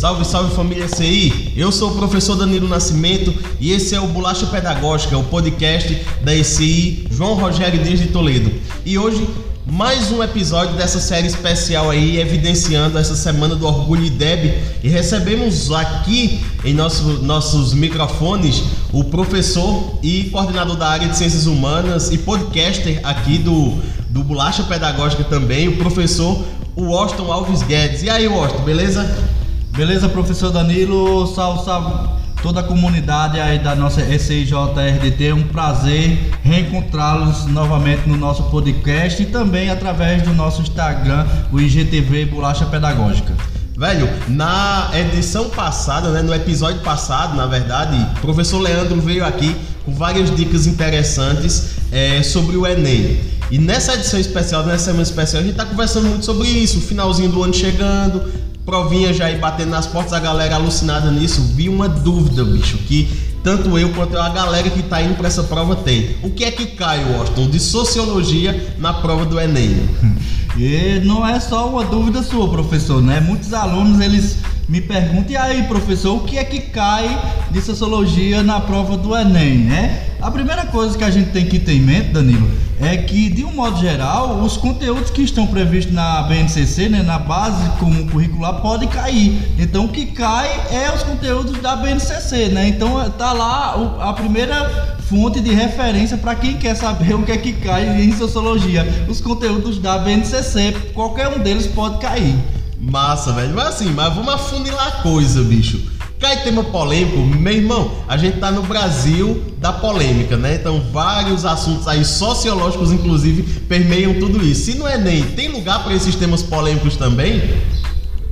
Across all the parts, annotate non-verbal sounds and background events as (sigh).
Salve, salve família CI! Eu sou o professor Danilo Nascimento e esse é o Bolacha Pedagógica, o podcast da ECI João Rogério Dias de Toledo. E hoje, mais um episódio dessa série especial aí, evidenciando essa semana do Orgulho IDEB. E recebemos aqui em nosso, nossos microfones o professor e coordenador da área de Ciências Humanas e podcaster aqui do, do Bolacha Pedagógica também, o professor Washington Alves Guedes. E aí, Washington, beleza? Beleza, professor Danilo? Salve, salve toda a comunidade aí da nossa ECIJRDT. É um prazer reencontrá-los novamente no nosso podcast e também através do nosso Instagram, o IGTV Bolacha Pedagógica. Velho, na edição passada, né, no episódio passado, na verdade, o professor Leandro veio aqui com várias dicas interessantes é, sobre o Enem. E nessa edição especial, nessa semana especial, a gente está conversando muito sobre isso, o finalzinho do ano chegando, provinha já aí batendo nas portas, a galera alucinada nisso. Vi uma dúvida, bicho, que tanto eu quanto a galera que tá indo para essa prova tem. O que é que cai, Washington, de sociologia na prova do Enem? (laughs) E não é só uma dúvida sua, professor, né? Muitos alunos eles me perguntam, e aí, professor, o que é que cai de sociologia na prova do Enem, né? A primeira coisa que a gente tem que ter em mente, Danilo, é que, de um modo geral, os conteúdos que estão previstos na BNCC, né, na base comum curricular, podem cair. Então, o que cai é os conteúdos da BNCC, né? Então, tá lá a primeira fonte de referência para quem quer saber (laughs) o que é que cai em sociologia. Os conteúdos da BNCC, qualquer um deles pode cair. Massa, velho. Mas assim, mas vamos afunilar a coisa, bicho. Cai tema polêmico, meu irmão, a gente tá no Brasil da polêmica, né? Então vários assuntos aí sociológicos, inclusive, permeiam tudo isso. Se não é nem, tem lugar para esses temas polêmicos também?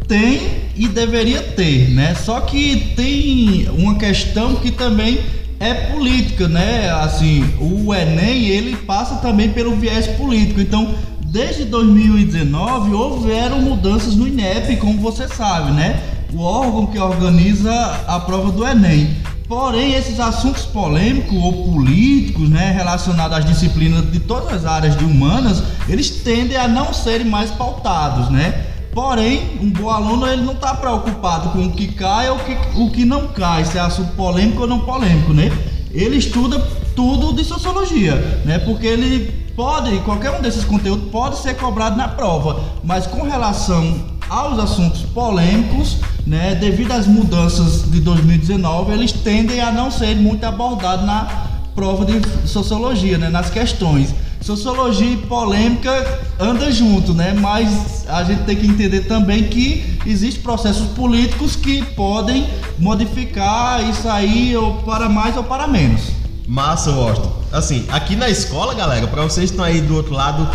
Tem e deveria ter, né? Só que tem uma questão que também é política, né? Assim, o Enem ele passa também pelo viés político. Então, desde 2019 houveram mudanças no INEP, como você sabe, né? o órgão que organiza a prova do Enem. Porém, esses assuntos polêmicos ou políticos, né, relacionados às disciplinas de todas as áreas de humanas, eles tendem a não serem mais pautados, né? Porém, um bom aluno ele não está preocupado com o que cai ou que, o que não cai, se é assunto polêmico ou não polêmico, né? Ele estuda tudo de sociologia, né? Porque ele pode, qualquer um desses conteúdos pode ser cobrado na prova, mas com relação aos assuntos polêmicos, né, devido às mudanças de 2019, eles tendem a não ser muito abordados na prova de sociologia, né, nas questões. Sociologia e polêmica andam junto, né? Mas a gente tem que entender também que existem processos políticos que podem modificar isso aí ou para mais ou para menos. Massa, Washington. Assim, aqui na escola, galera, para vocês que estão aí do outro lado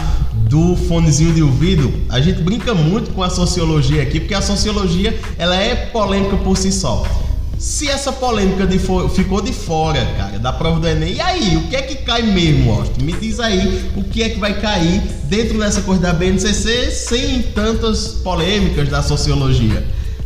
do fonezinho de ouvido, a gente brinca muito com a sociologia aqui, porque a sociologia ela é polêmica por si só. Se essa polêmica de ficou de fora, cara, da prova do Enem, e aí, o que é que cai mesmo, Austin? Me diz aí o que é que vai cair dentro dessa coisa da BNCC sem tantas polêmicas da sociologia.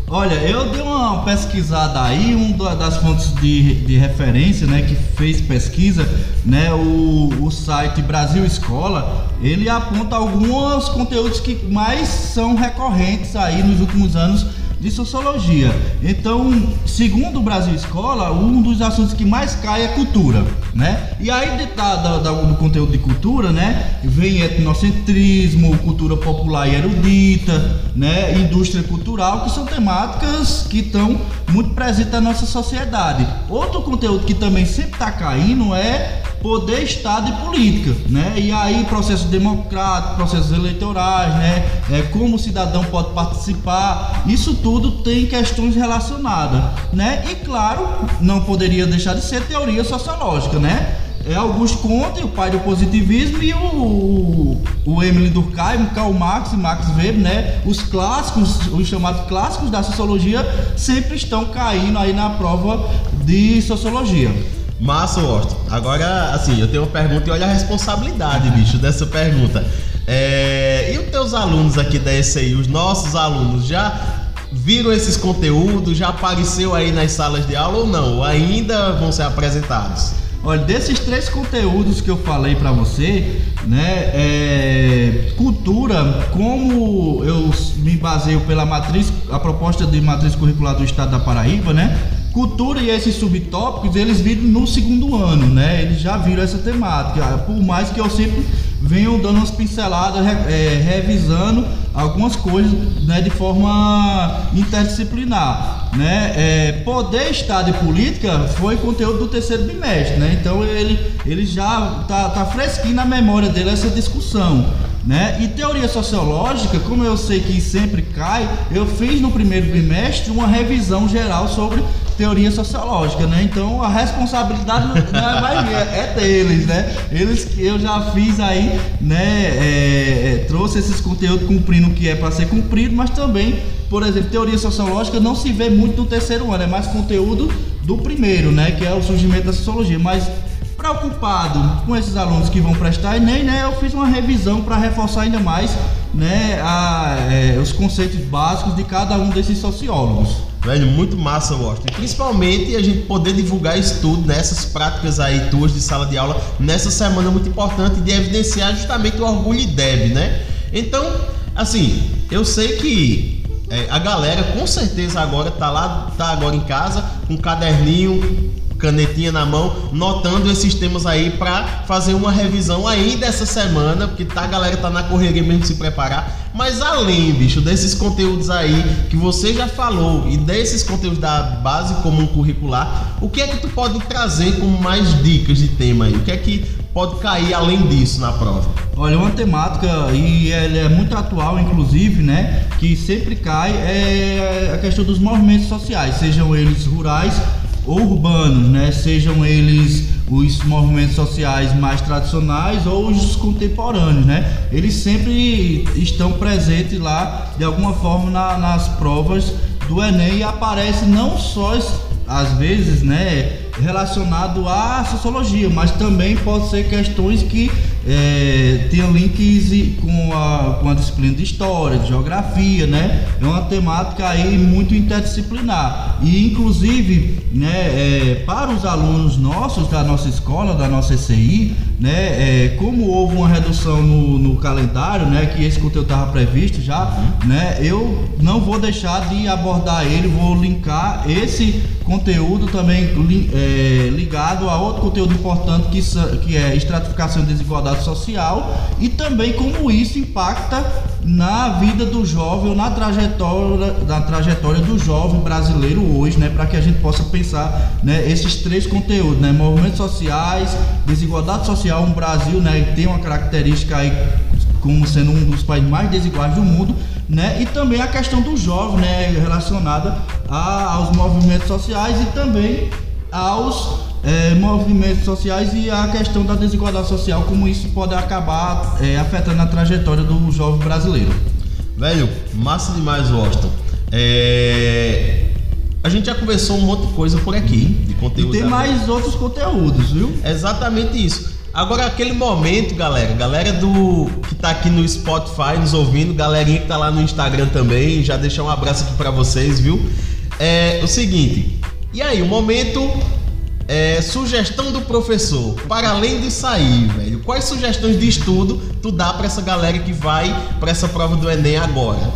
Olha, eu dei uma pesquisada aí, um das fontes de, de referência, né, que fez pesquisa, né, o, o site Brasil Escola, ele aponta alguns conteúdos que mais são recorrentes aí nos últimos anos de sociologia. Então, segundo o Brasil Escola, um dos assuntos que mais cai é cultura, né? E aí da, da, da, do conteúdo de cultura, né, vem etnocentrismo, cultura popular e erudita, né, indústria cultural, que são temáticas que estão muito presentes na nossa sociedade. Outro conteúdo que também sempre está caindo é poder, Estado e política, né? E aí processos democráticos, processos eleitorais, né? É, como o cidadão pode participar, isso tudo tem questões relacionadas, né? E claro, não poderia deixar de ser teoria sociológica, né? É Augusto Comte, o pai do positivismo, e o, o Emily Durkheim, Karl Marx e Max Weber, né? Os clássicos, os chamados clássicos da sociologia, sempre estão caindo aí na prova de sociologia. Massa, Horto. Agora, assim, eu tenho uma pergunta e olha a responsabilidade, bicho, dessa pergunta. É... E os teus alunos aqui da ECI, os nossos alunos, já viram esses conteúdos? Já apareceu aí nas salas de aula ou não? Ainda vão ser apresentados? Olha, desses três conteúdos que eu falei para você, né, é, cultura, como eu me baseio pela matriz, a proposta de matriz curricular do Estado da Paraíba, né? Cultura e esses subtópicos, eles viram no segundo ano, né? Eles já viram essa temática. Por mais que eu sempre venho dando umas pinceladas, é, revisando algumas coisas né, de forma interdisciplinar. Né? É, poder Estado e política foi conteúdo do terceiro bimestre, né? então ele, ele já está tá fresquinho na memória dele essa discussão. Né? E teoria sociológica, como eu sei que sempre cai, eu fiz no primeiro bimestre uma revisão geral sobre teoria sociológica, né? Então a responsabilidade não vai vir, é deles, né? Eles que eu já fiz aí, né? É, é, trouxe esses conteúdos cumprindo o que é para ser cumprido, mas também, por exemplo, teoria sociológica não se vê muito no terceiro ano, é mais conteúdo do primeiro, né? Que é o surgimento da sociologia, mas preocupado com esses alunos que vão prestar Enem, né, eu fiz uma revisão para reforçar ainda mais né, a, é, os conceitos básicos de cada um desses sociólogos. Velho, muito massa, Washington. principalmente a gente poder divulgar isso tudo nessas práticas aí tuas de sala de aula nessa semana muito importante de evidenciar justamente o orgulho e deb, né? Então, assim, eu sei que é, a galera com certeza agora tá lá, tá agora em casa com um caderninho canetinha na mão, notando esses temas aí para fazer uma revisão ainda essa semana, porque tá, a galera tá na correria mesmo se preparar. Mas além, bicho, desses conteúdos aí que você já falou e desses conteúdos da base comum curricular, o que é que tu pode trazer como mais dicas de tema aí? O que é que pode cair além disso na prova? Olha, uma temática e ela é muito atual, inclusive, né? Que sempre cai é a questão dos movimentos sociais, sejam eles rurais urbanos, né? Sejam eles os movimentos sociais mais tradicionais ou os contemporâneos, né? Eles sempre estão presentes lá de alguma forma na, nas provas do Enem e aparece não só às vezes, né, relacionado à sociologia, mas também pode ser questões que é, tenham links com a, com a disciplina de história, de geografia, né? É uma temática aí muito interdisciplinar e inclusive, né, é, para os alunos nossos da nossa escola, da nossa ECI, né, é, como houve uma redução no, no calendário, né, que esse conteúdo estava previsto já, né, eu não vou deixar de abordar ele, vou linkar esse conteúdo também é, ligado a outro conteúdo importante que, que é estratificação e desigualdade social e também como isso impacta na vida do jovem ou na trajetória, na trajetória do jovem brasileiro hoje, né, para que a gente possa pensar, né, esses três conteúdos, né, movimentos sociais, desigualdade social, um Brasil, né, tem uma característica aí como sendo um dos países mais desiguais do mundo, né? E também a questão do jovem, né? Relacionada a, aos movimentos sociais e também aos é, movimentos sociais e a questão da desigualdade social, como isso pode acabar é, afetando a trajetória do jovem brasileiro. Velho, massa demais, Washington. É... A gente já conversou um monte de coisa por aqui, de conteúdo. E tem mais outros conteúdos, viu? Exatamente isso. Agora, aquele momento, galera, galera do que tá aqui no Spotify nos ouvindo, galerinha que tá lá no Instagram também, já deixar um abraço aqui para vocês, viu? É o seguinte, e aí, o momento é, sugestão do professor, para além de sair, velho, quais sugestões de estudo tu dá para essa galera que vai para essa prova do Enem agora?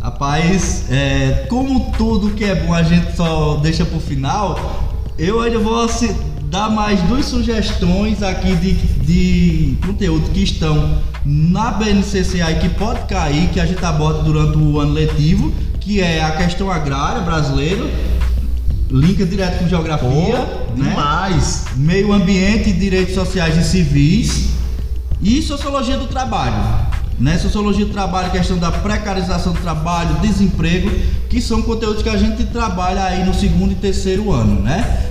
Rapaz, é, como tudo que é bom a gente só deixa pro final, eu ainda vou dar mais duas sugestões aqui de, de conteúdo que estão na BNCCA e que pode cair, que a gente aborda durante o ano letivo, que é a questão agrária brasileira, linka direto com geografia, Pô, né? demais. Meio ambiente, direitos sociais e civis e sociologia do trabalho. Né? Sociologia do trabalho, questão da precarização do trabalho, desemprego, que são conteúdos que a gente trabalha aí no segundo e terceiro ano, né?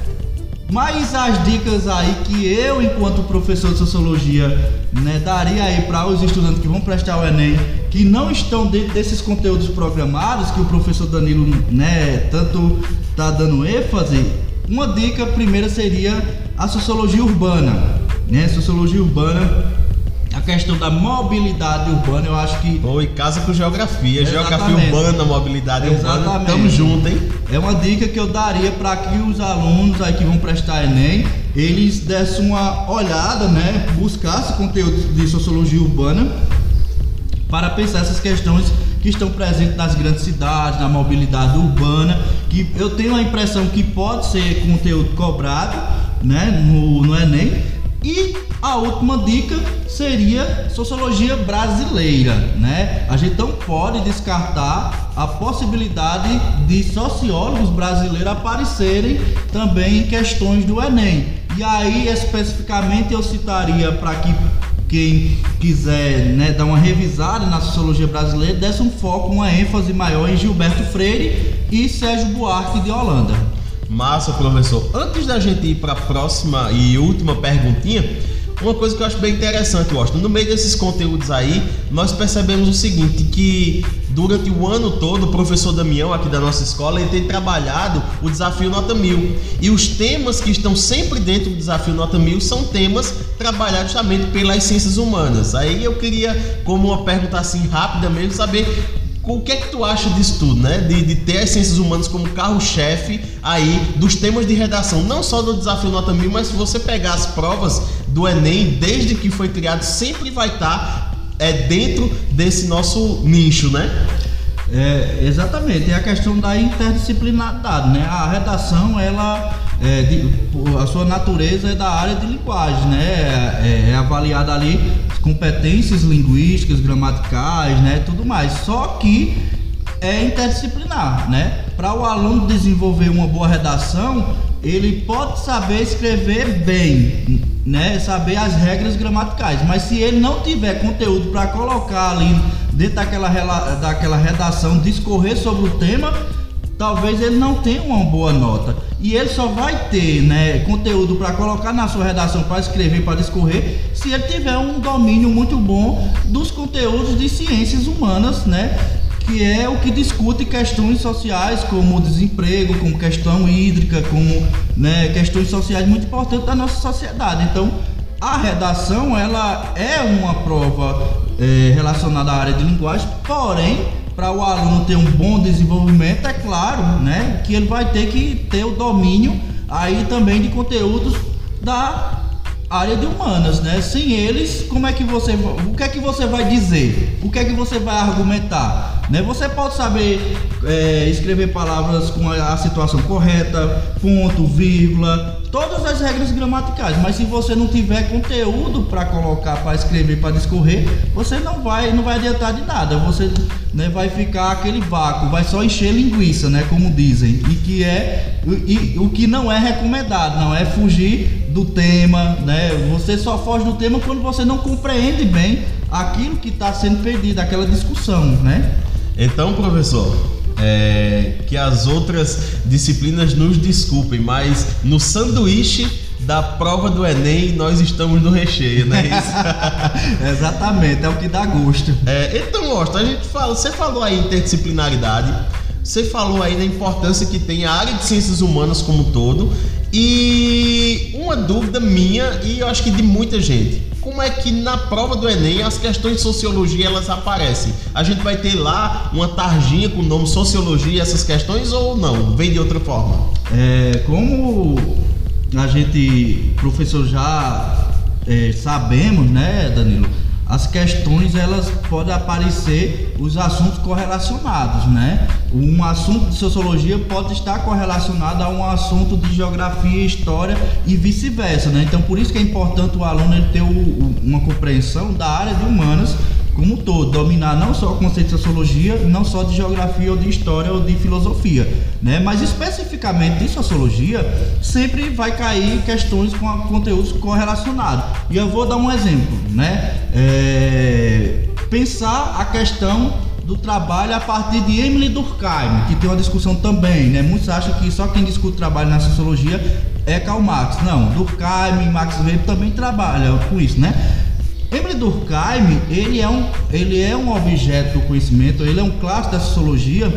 Mas as dicas aí que eu, enquanto professor de sociologia, né, daria aí para os estudantes que vão prestar o Enem, que não estão dentro desses conteúdos programados que o professor Danilo, né, tanto tá dando ênfase, uma dica primeira seria a sociologia urbana, né? Sociologia urbana a questão da mobilidade urbana, eu acho que. Oi, casa com geografia, Exatamente. geografia urbana, mobilidade Exatamente. urbana. Tamo junto, hein? É uma dica que eu daria para que os alunos aí que vão prestar Enem, eles dessem uma olhada, né? Buscassem conteúdo de sociologia urbana para pensar essas questões que estão presentes nas grandes cidades, na mobilidade urbana, que eu tenho a impressão que pode ser conteúdo cobrado, né, no, no Enem. E a última dica seria sociologia brasileira, né? A gente não pode descartar a possibilidade de sociólogos brasileiros aparecerem também em questões do Enem. E aí, especificamente, eu citaria para que quem quiser né, dar uma revisada na sociologia brasileira, desse um foco, uma ênfase maior em Gilberto Freire e Sérgio Buarque de Holanda. Massa, professor. Antes da gente ir para a próxima e última perguntinha, uma coisa que eu acho bem interessante, Washington, no meio desses conteúdos aí, nós percebemos o seguinte, que durante o ano todo, o professor Damião, aqui da nossa escola, ele tem trabalhado o desafio Nota Mil. E os temas que estão sempre dentro do desafio Nota Mil são temas trabalhados justamente pelas ciências humanas. Aí eu queria, como uma pergunta assim rápida mesmo, saber o que é que tu acha disso tudo, né? De, de ter as ciências humanas como carro-chefe aí dos temas de redação, não só do desafio Nota Mil, mas se você pegar as provas do Enem, desde que foi criado, sempre vai estar tá, é, dentro desse nosso nicho, né? É, exatamente, é a questão da interdisciplinaridade, né? A redação, ela, é, de, a sua natureza é da área de linguagem, né? É, é avaliada ali competências linguísticas, gramaticais, né, tudo mais. Só que é interdisciplinar, né? Para o aluno desenvolver uma boa redação, ele pode saber escrever bem, né? Saber as regras gramaticais, mas se ele não tiver conteúdo para colocar ali dentro daquela, daquela redação, discorrer sobre o tema, talvez ele não tenha uma boa nota. E ele só vai ter né, conteúdo para colocar na sua redação, para escrever, para discorrer, se ele tiver um domínio muito bom dos conteúdos de ciências humanas, né? Que é o que discute questões sociais como desemprego, como questão hídrica, como né, questões sociais muito importantes da nossa sociedade. Então, a redação ela é uma prova é, relacionada à área de linguagem, porém para o aluno ter um bom desenvolvimento, é claro, né, que ele vai ter que ter o domínio aí também de conteúdos da área de humanas, né? Sem eles, como é que você, o que é que você vai dizer? O que é que você vai argumentar? Né? Você pode saber é, escrever palavras com a, situação correta, ponto, vírgula, todas as regras gramaticais, mas se você não tiver conteúdo para colocar, para escrever, para discorrer, você não vai, não vai adiantar de nada. Você né, vai ficar aquele vácuo, vai só encher linguiça, né, como dizem, e que é e, o que não é recomendado, não é fugir do tema, né? Você só foge do tema quando você não compreende bem aquilo que está sendo pedido, aquela discussão, né? Então, professor, é, que as outras disciplinas nos desculpem, mas no sanduíche da prova do Enem nós estamos no recheio, não é isso? (laughs) Exatamente, é o que dá gosto. É, então, Austin, a gente fala, você falou aí interdisciplinaridade, você falou aí da importância que tem a área de ciências humanas como um todo e uma dúvida minha e eu acho que de muita gente como é que na prova do Enem as questões de sociologia elas aparecem? A gente vai ter lá uma tarjinha com o nome sociologia essas questões ou não? Vem de outra forma? É, como a gente, professor, já é, sabemos, né, Danilo? As questões elas podem aparecer os assuntos correlacionados, né? Um assunto de sociologia pode estar correlacionado a um assunto de geografia, história e vice-versa, né? Então por isso que é importante o aluno ele ter o, o, uma compreensão da área de humanas como um todo, dominar não só o conceito de sociologia, não só de geografia ou de história ou de filosofia, né? Mas especificamente de sociologia, sempre vai cair questões com conteúdos correlacionados. E eu vou dar um exemplo, né? É... Pensar a questão do trabalho a partir de Emily Durkheim, que tem uma discussão também, né? Muitos acham que só quem discute trabalho na sociologia é Karl Marx. Não, Durkheim e Max Weber também trabalham com isso, né? Emile Durkheim, ele é, um, ele é um objeto do conhecimento, ele é um clássico da sociologia,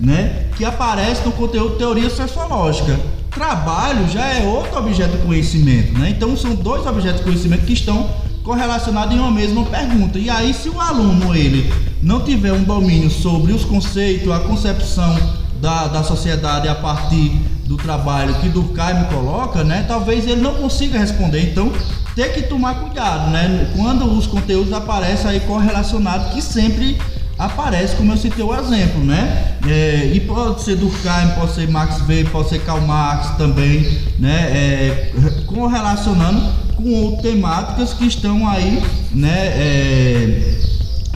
né, que aparece no conteúdo teoria sociológica. Trabalho já é outro objeto do conhecimento, né? Então são dois objetos de conhecimento que estão correlacionados em uma mesma pergunta. E aí, se o aluno ele não tiver um domínio sobre os conceitos, a concepção da, da sociedade a partir do trabalho que Durkheim coloca, né? Talvez ele não consiga responder. Então, ter que tomar cuidado, né? Quando os conteúdos aparecem aí correlacionados, que sempre aparece, como eu citei o exemplo, né? É, e pode ser Durkheim, pode ser Max Weber, pode ser Karl Marx também, né? É, correlacionando com temáticas que estão aí, né? É,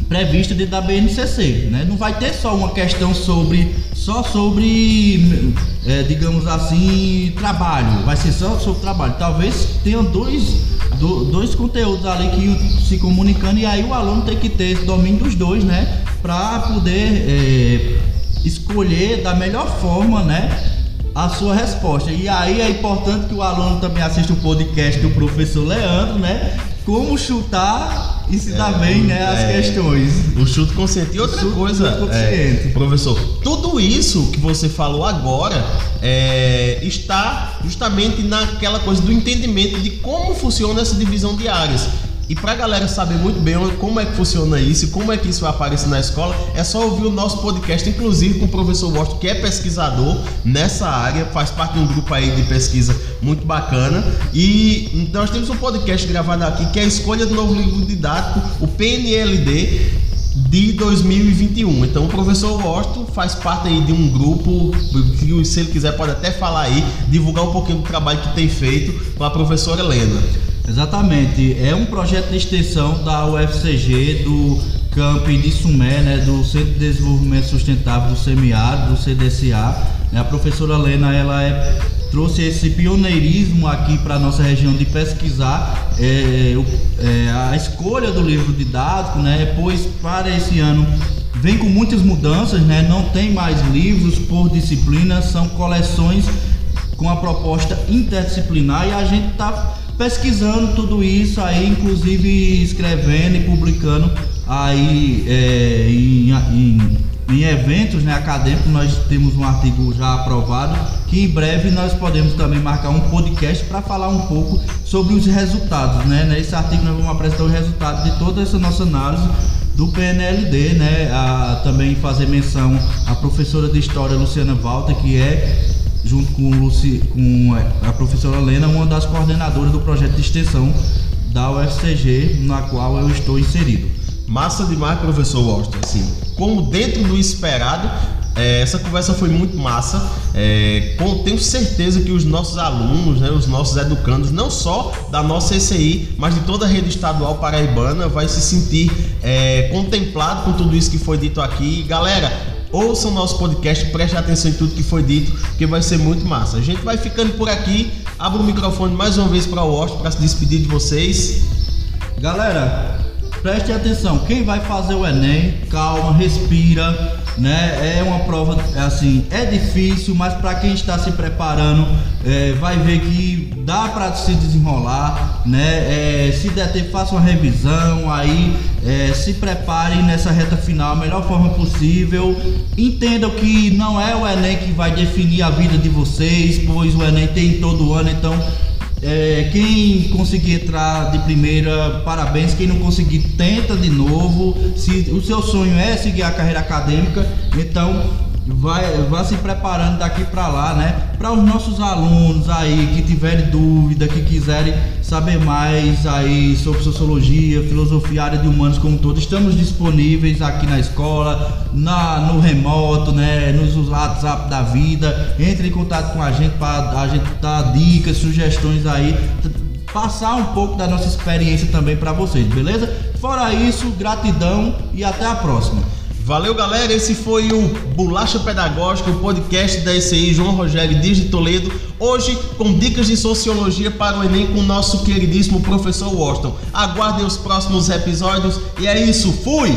prevista dentro da BNCC, né? Não vai ter só uma questão sobre só sobre, é, digamos assim, trabalho. Vai ser só sobre trabalho. Talvez tenha dois, do, dois conteúdos ali que se comunicando e aí o aluno tem que ter esse domínio dos dois, né? Para poder é, escolher da melhor forma, né? A sua resposta. E aí é importante que o aluno também assista o podcast do professor Leandro, né? Como chutar e se dá bem, né, as é, questões. O chute consciente. E outra coisa, é, professor, tudo isso que você falou agora é, está justamente naquela coisa do entendimento de como funciona essa divisão de áreas. E para a galera saber muito bem como é que funciona isso como é que isso vai aparecer na escola, é só ouvir o nosso podcast, inclusive com o professor Washington, que é pesquisador nessa área, faz parte de um grupo aí de pesquisa muito bacana. E nós temos um podcast gravado aqui que é a escolha do novo livro didático, o PNLD de 2021. Então o professor Washington faz parte aí de um grupo que se ele quiser pode até falar aí, divulgar um pouquinho do trabalho que tem feito com a professora Helena. Exatamente, é um projeto de extensão da UFCG, do camping de Sumé, né, do Centro de Desenvolvimento Sustentável do Semiárido, do CDCA. Né, a professora Lena ela é, trouxe esse pioneirismo aqui para a nossa região de pesquisar é, é, a escolha do livro didático, né, pois para esse ano vem com muitas mudanças, né, não tem mais livros por disciplina, são coleções com a proposta interdisciplinar e a gente está pesquisando tudo isso aí, inclusive escrevendo e publicando aí é, em, em, em, eventos né, acadêmicos. Nós temos um artigo já aprovado que em breve nós podemos também marcar um podcast para falar um pouco sobre os resultados. Né? Nesse artigo nós vamos apresentar os resultados de toda essa nossa análise do PNLD, né? A, também fazer menção à professora de História Luciana Walter, que é junto com, Luci, com a professora Lena, uma das coordenadoras do projeto de extensão da UFCG, na qual eu estou inserido. Massa demais, professor Washington. Assim, como dentro do esperado, é, essa conversa foi muito massa. É, com, tenho certeza que os nossos alunos, né, os nossos educandos, não só da nossa ECI, mas de toda a rede estadual paraibana, vai se sentir é, contemplado com tudo isso que foi dito aqui. Galera, ouçam nosso podcast, preste atenção em tudo que foi dito, que vai ser muito massa. A gente vai ficando por aqui. Abro o microfone mais uma vez para o Washington para se despedir de vocês. Galera, preste atenção. Quem vai fazer o Enem, calma, respira né? É uma prova assim, é difícil, mas para quem está se preparando, é, vai ver que dá para se desenrolar, né? É, se der tempo, faça uma revisão, aí é, se preparem nessa reta final, a melhor forma possível. Entendam que não é o Enem que vai definir a vida de vocês, pois o Enem tem todo ano, então é, quem conseguir entrar de primeira, parabéns. Quem não conseguir, tenta de novo. Se o seu sonho é seguir a carreira acadêmica, então vai, vai se preparando daqui para lá, né? Para os nossos alunos aí que tiverem dúvida, que quiserem saber mais aí sobre sociologia, filosofia, área de humanos como todo, estamos disponíveis aqui na escola, na no remoto, né? Nos WhatsApp da vida. Entre em contato com a gente para a gente dar dicas, sugestões aí passar um pouco da nossa experiência também para vocês, beleza? Fora isso, gratidão e até a próxima. Valeu, galera. Esse foi o Bolacha Pedagógica, o podcast da ECI João Rogério Dias de Toledo. Hoje, com dicas de sociologia para o Enem com o nosso queridíssimo professor Washington. Aguardem os próximos episódios. E é isso. Fui!